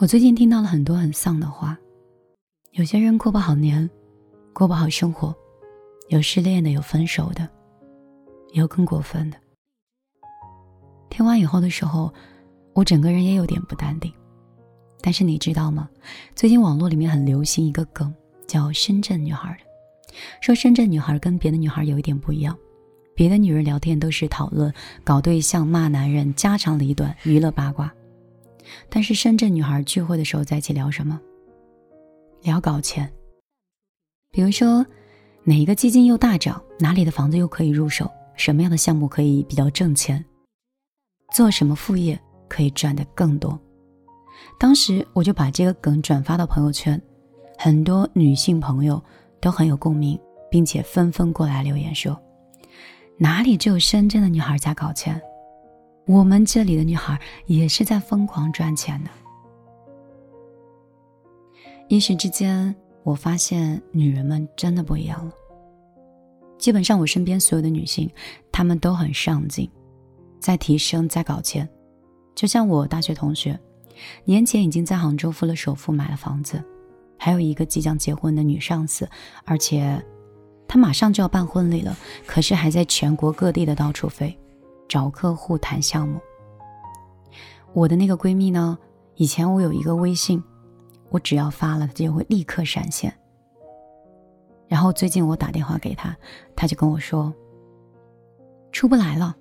我最近听到了很多很丧的话，有些人过不好年，过不好生活，有失恋的，有分手的，有更过分的。听完以后的时候，我整个人也有点不淡定。但是你知道吗？最近网络里面很流行一个梗，叫“深圳女孩”的，说深圳女孩跟别的女孩有一点不一样。别的女人聊天都是讨论搞对象、骂男人、家长里短、娱乐八卦，但是深圳女孩聚会的时候在一起聊什么？聊搞钱。比如说，哪一个基金又大涨，哪里的房子又可以入手，什么样的项目可以比较挣钱，做什么副业可以赚得更多。当时我就把这个梗转发到朋友圈，很多女性朋友都很有共鸣，并且纷纷过来留言说。哪里只有深圳的女孩在搞钱？我们这里的女孩也是在疯狂赚钱的。一时之间，我发现女人们真的不一样了。基本上，我身边所有的女性，她们都很上进，在提升，在搞钱。就像我大学同学，年前已经在杭州付了首付买了房子，还有一个即将结婚的女上司，而且。她马上就要办婚礼了，可是还在全国各地的到处飞，找客户谈项目。我的那个闺蜜呢？以前我有一个微信，我只要发了，她就会立刻闪现。然后最近我打电话给她，她就跟我说，出不来了，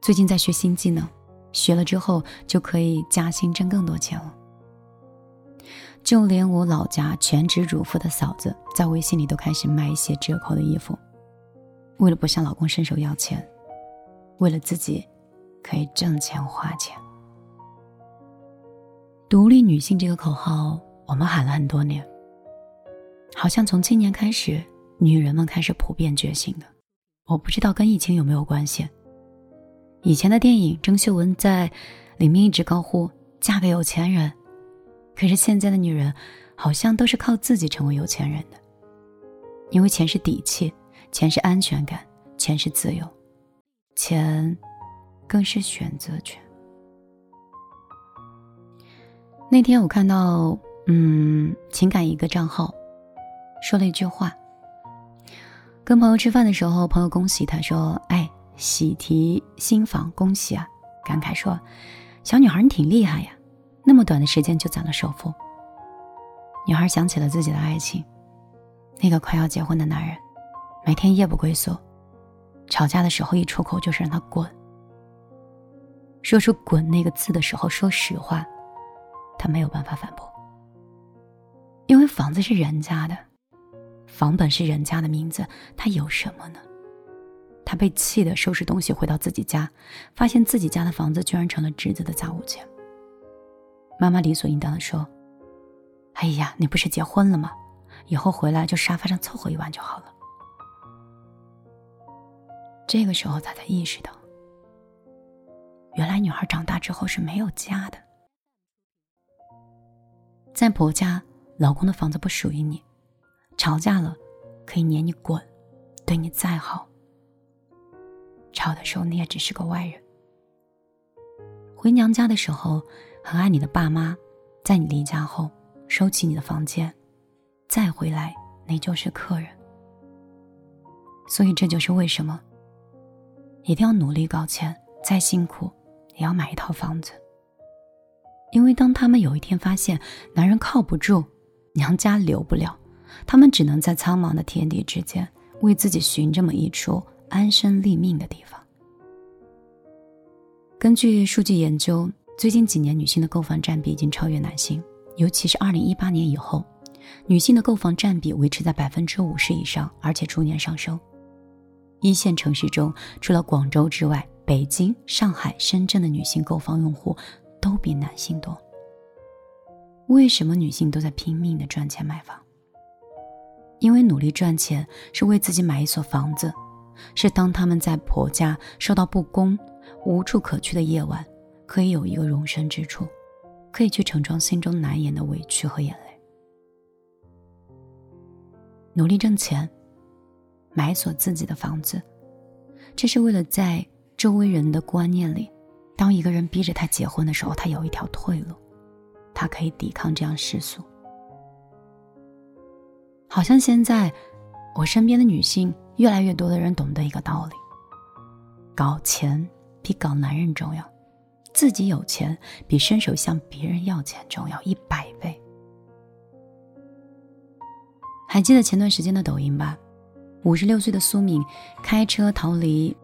最近在学新技能，学了之后就可以加薪挣更多钱了。就连我老家全职主妇的嫂子，在微信里都开始卖一些折扣的衣服，为了不向老公伸手要钱，为了自己可以挣钱花钱。独立女性这个口号，我们喊了很多年，好像从今年开始，女人们开始普遍觉醒的。我不知道跟疫情有没有关系。以前的电影，郑秀文在里面一直高呼“嫁给有钱人”。可是现在的女人，好像都是靠自己成为有钱人的，因为钱是底气，钱是安全感，钱是自由，钱更是选择权。那天我看到，嗯，情感一个账号说了一句话，跟朋友吃饭的时候，朋友恭喜他说：“哎，喜提新房，恭喜啊！”感慨说：“小女孩你挺厉害呀。”那么短的时间就攒了首付，女孩想起了自己的爱情，那个快要结婚的男人，每天夜不归宿，吵架的时候一出口就是让他滚。说出“滚”那个字的时候，说实话，他没有办法反驳，因为房子是人家的，房本是人家的名字，他有什么呢？他被气得收拾东西回到自己家，发现自己家的房子居然成了侄子的杂物间。妈妈理所应当的说：“哎呀，你不是结婚了吗？以后回来就沙发上凑合一晚就好了。”这个时候，他才意识到，原来女孩长大之后是没有家的。在婆家，老公的房子不属于你，吵架了可以撵你滚，对你再好，吵的时候你也只是个外人。回娘家的时候。很爱你的爸妈，在你离家后收起你的房间，再回来你就是客人。所以这就是为什么一定要努力搞钱，再辛苦也要买一套房子。因为当他们有一天发现男人靠不住，娘家留不了，他们只能在苍茫的天地之间为自己寻这么一处安身立命的地方。根据数据研究。最近几年，女性的购房占比已经超越男性，尤其是二零一八年以后，女性的购房占比维持在百分之五十以上，而且逐年上升。一线城市中，除了广州之外，北京、上海、深圳的女性购房用户都比男性多。为什么女性都在拼命的赚钱买房？因为努力赚钱是为自己买一所房子，是当他们在婆家受到不公、无处可去的夜晚。可以有一个容身之处，可以去盛装心中难言的委屈和眼泪。努力挣钱，买所自己的房子，这是为了在周围人的观念里，当一个人逼着他结婚的时候，他有一条退路。他可以抵抗这样世俗。好像现在，我身边的女性越来越多的人懂得一个道理：搞钱比搞男人重要，自己有钱比伸手向别人要钱重要一百倍。还记得前段时间的抖音吧？五十六岁的苏敏开车逃离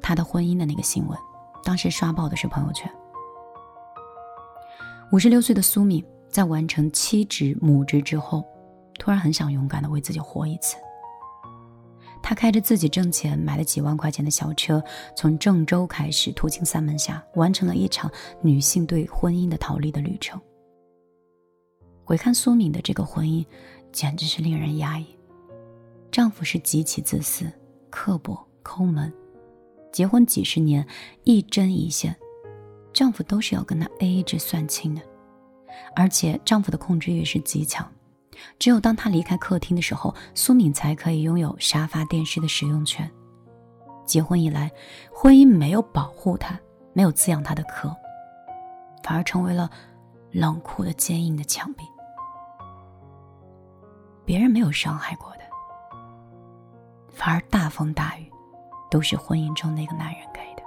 他的婚姻的那个新闻，当时刷爆的是朋友圈。五十六岁的苏敏在完成妻职母职之后。突然很想勇敢的为自己活一次。他开着自己挣钱买了几万块钱的小车，从郑州开始途经三门峡，完成了一场女性对婚姻的逃离的旅程。回看苏敏的这个婚姻，简直是令人压抑。丈夫是极其自私、刻薄、抠门，结婚几十年一针一线，丈夫都是要跟她 A A 制算清的，而且丈夫的控制欲是极强。只有当他离开客厅的时候，苏敏才可以拥有沙发、电视的使用权。结婚以来，婚姻没有保护她，没有滋养她的壳，反而成为了冷酷的、坚硬的墙壁。别人没有伤害过的，反而大风大雨都是婚姻中那个男人给的。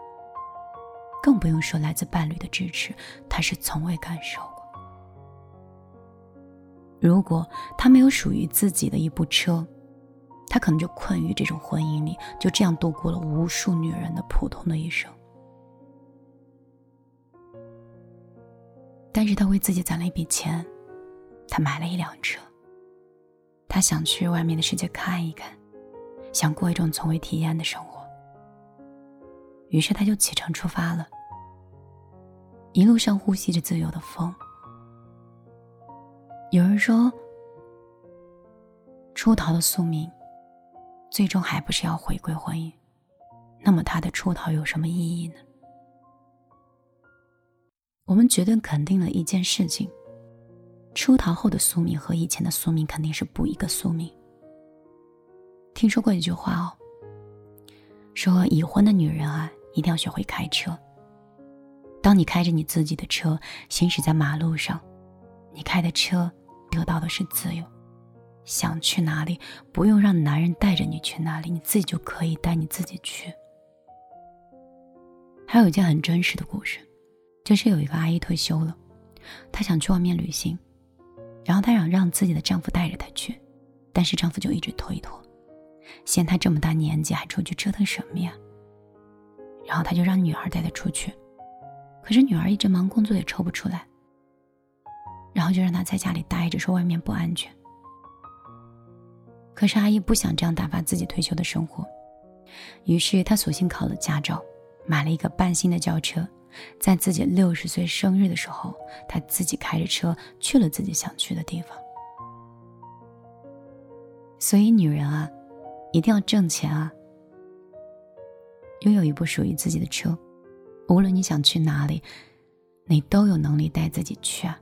更不用说来自伴侣的支持，他是从未感受过。如果他没有属于自己的一部车，他可能就困于这种婚姻里，就这样度过了无数女人的普通的一生。但是他为自己攒了一笔钱，他买了一辆车。他想去外面的世界看一看，想过一种从未体验的生活。于是他就启程出发了，一路上呼吸着自由的风。有人说，出逃的宿命，最终还不是要回归婚姻？那么他的出逃有什么意义呢？我们绝对肯定了一件事情：出逃后的宿命和以前的宿命肯定是不一个宿命。听说过一句话哦，说已婚的女人啊，一定要学会开车。当你开着你自己的车行驶在马路上，你开的车。得到的是自由，想去哪里不用让男人带着你去哪里，你自己就可以带你自己去。还有一件很真实的故事，就是有一个阿姨退休了，她想去外面旅行，然后她想让自己的丈夫带着她去，但是丈夫就一直推脱，嫌她这么大年纪还出去折腾什么呀？然后他就让女儿带她出去，可是女儿一直忙工作也抽不出来。然后就让他在家里待着，说外面不安全。可是阿姨不想这样打发自己退休的生活，于是她索性考了驾照，买了一个半新的轿车，在自己六十岁生日的时候，她自己开着车去了自己想去的地方。所以，女人啊，一定要挣钱啊，拥有一部属于自己的车，无论你想去哪里，你都有能力带自己去啊。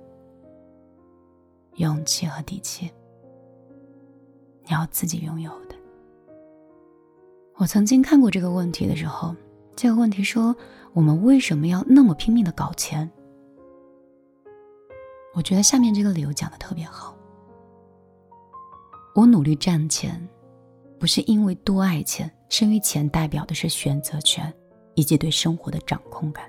勇气和底气，你要自己拥有的。我曾经看过这个问题的时候，这个问题说：我们为什么要那么拼命的搞钱？我觉得下面这个理由讲的特别好。我努力赚钱，不是因为多爱钱，是因为钱代表的是选择权以及对生活的掌控感。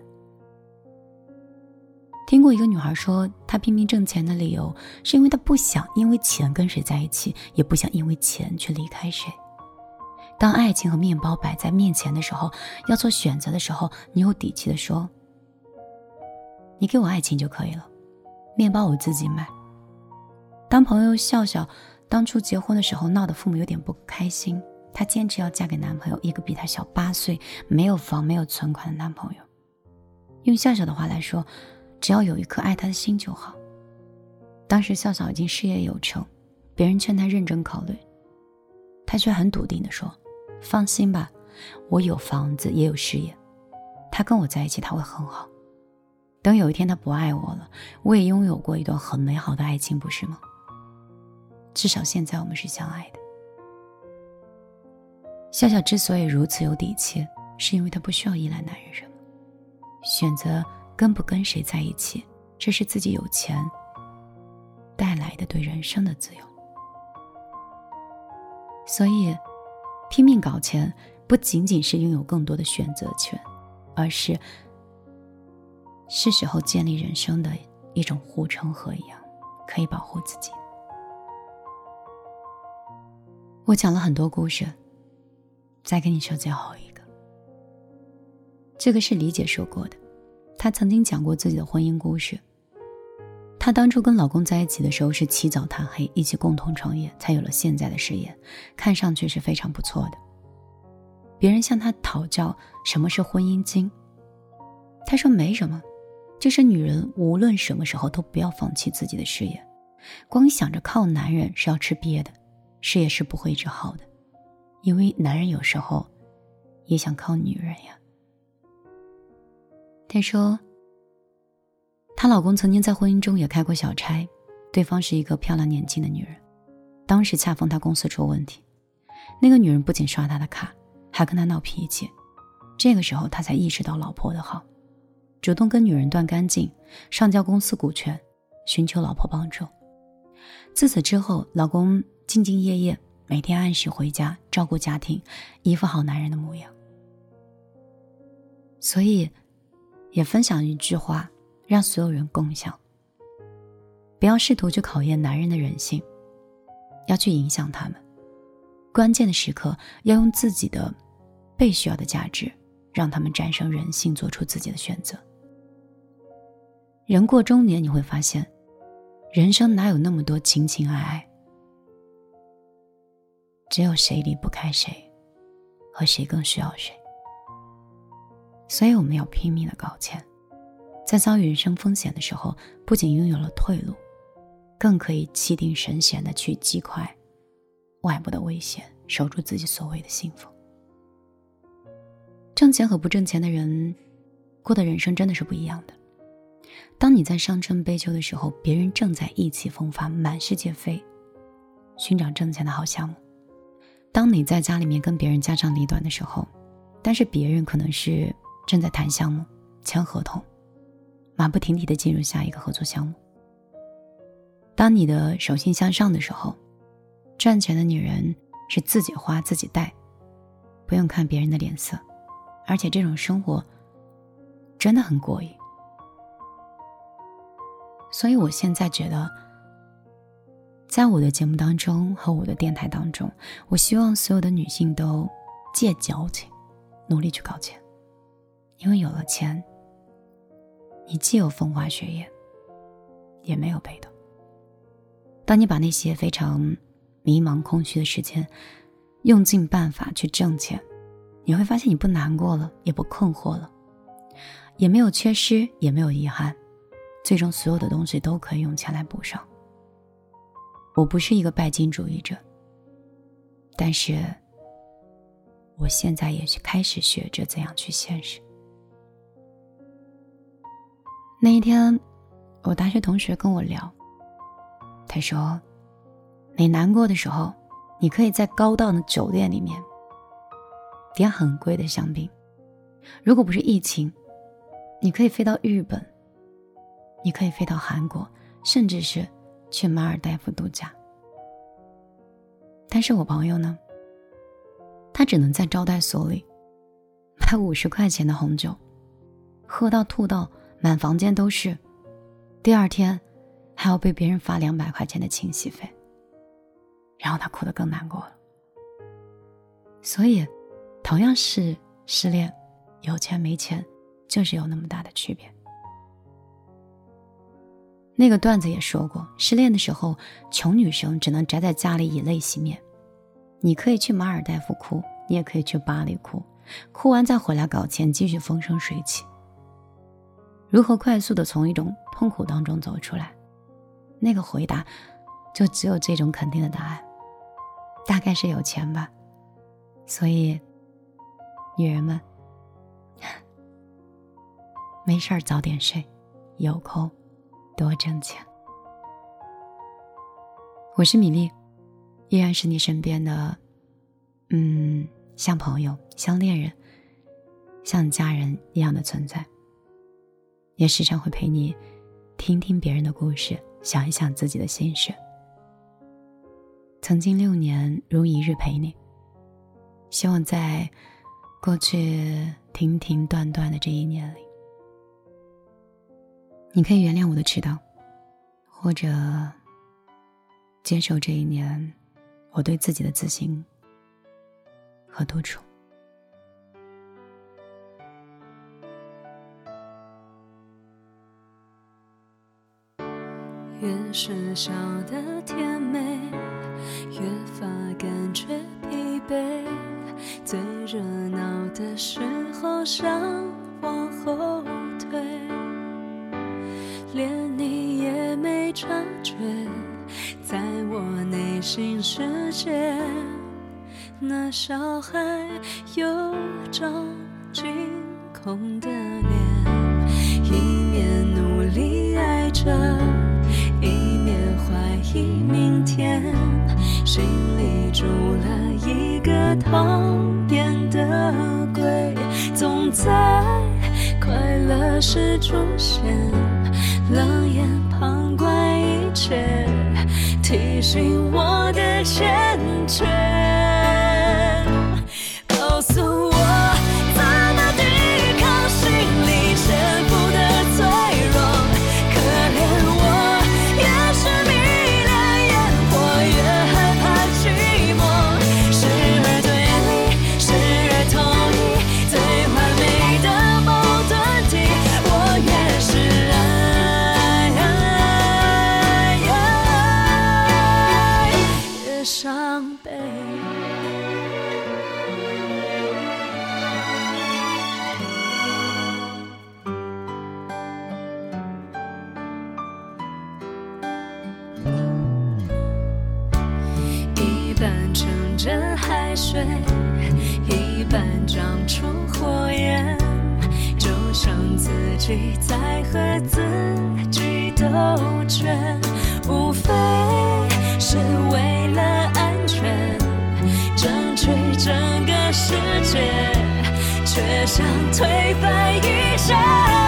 听过一个女孩说，她拼命挣钱的理由是因为她不想因为钱跟谁在一起，也不想因为钱去离开谁。当爱情和面包摆在面前的时候，要做选择的时候，你有底气的说：“你给我爱情就可以了，面包我自己买。”当朋友笑笑当初结婚的时候闹得父母有点不开心，她坚持要嫁给男朋友一个比她小八岁、没有房没有存款的男朋友。用笑笑的话来说。只要有一颗爱他的心就好。当时笑笑已经事业有成，别人劝她认真考虑，她却很笃定地说：“放心吧，我有房子也有事业，他跟我在一起他会很好。等有一天他不爱我了，我也拥有过一段很美好的爱情，不是吗？至少现在我们是相爱的。”笑笑之所以如此有底气，是因为她不需要依赖男人什么，选择。跟不跟谁在一起，这是自己有钱带来的对人生的自由。所以，拼命搞钱不仅仅是拥有更多的选择权，而是是时候建立人生的一种护城河一样，可以保护自己。我讲了很多故事，再跟你说最后一个。这个是李姐说过的，她曾经讲过自己的婚姻故事。她当初跟老公在一起的时候是起早贪黑，一起共同创业，才有了现在的事业，看上去是非常不错的。别人向她讨教什么是婚姻经，她说没什么，就是女人无论什么时候都不要放弃自己的事业，光想着靠男人是要吃瘪的，事业是不会一直好的，因为男人有时候也想靠女人呀。她说。她老公曾经在婚姻中也开过小差，对方是一个漂亮年轻的女人。当时恰逢他公司出问题，那个女人不仅刷他的卡，还跟他闹脾气。这个时候他才意识到老婆的好，主动跟女人断干净，上交公司股权，寻求老婆帮助。自此之后，老公兢兢业业，每天按时回家照顾家庭，一副好男人的模样。所以，也分享一句话。让所有人共享。不要试图去考验男人的人性，要去影响他们。关键的时刻，要用自己的被需要的价值，让他们战胜人性，做出自己的选择。人过中年，你会发现，人生哪有那么多情情爱爱？只有谁离不开谁，和谁更需要谁。所以，我们要拼命的搞钱。在遭遇人生风险的时候，不仅拥有了退路，更可以气定神闲的去击溃外部的危险，守住自己所谓的幸福。挣钱和不挣钱的人，过的人生真的是不一样的。当你在伤春悲秋的时候，别人正在意气风发、满世界飞，寻找挣钱的好项目；当你在家里面跟别人家长里短的时候，但是别人可能是正在谈项目、签合同。马不停蹄的进入下一个合作项目。当你的手心向上的时候，赚钱的女人是自己花自己带，不用看别人的脸色，而且这种生活真的很过瘾。所以我现在觉得，在我的节目当中和我的电台当中，我希望所有的女性都戒矫情，努力去搞钱，因为有了钱。你既有风花雪月，也没有被动。当你把那些非常迷茫、空虚的时间，用尽办法去挣钱，你会发现你不难过了，也不困惑了，也没有缺失，也没有遗憾，最终所有的东西都可以用钱来补上。我不是一个拜金主义者，但是我现在也是开始学着怎样去现实。那一天，我大学同学跟我聊，他说：“你难过的时候，你可以在高档的酒店里面点很贵的香槟；如果不是疫情，你可以飞到日本，你可以飞到韩国，甚至是去马尔代夫度假。但是我朋友呢，他只能在招待所里买五十块钱的红酒，喝到吐到。”满房间都是，第二天还要被别人发两百块钱的清洗费，然后他哭得更难过了。所以，同样是失恋，有钱没钱就是有那么大的区别。那个段子也说过，失恋的时候，穷女生只能宅在家里以泪洗面。你可以去马尔代夫哭，你也可以去巴黎哭，哭完再回来搞钱，继续风生水起。如何快速的从一种痛苦当中走出来？那个回答，就只有这种肯定的答案，大概是有钱吧。所以，女人们，没事儿早点睡，有空多挣钱。我是米粒，依然是你身边的，嗯，像朋友、像恋人、像家人一样的存在。也时常会陪你听听别人的故事，想一想自己的心事。曾经六年如一日陪你，希望在过去停停断断的这一年里，你可以原谅我的迟到，或者接受这一年我对自己的自信和独处。越是笑得甜美，越发感觉疲惫。最热闹的时候想往后退，连你也没察觉，在我内心世界，那小孩有张惊恐的脸，一面努力爱着。一面怀疑明天，心里住了一个讨厌的鬼，总在快乐时出现，冷眼旁观一切，提醒我的欠缺。水一半长出火焰，就像自己在和自己斗拳，无非是为了安全，争取整个世界，却想推翻一切。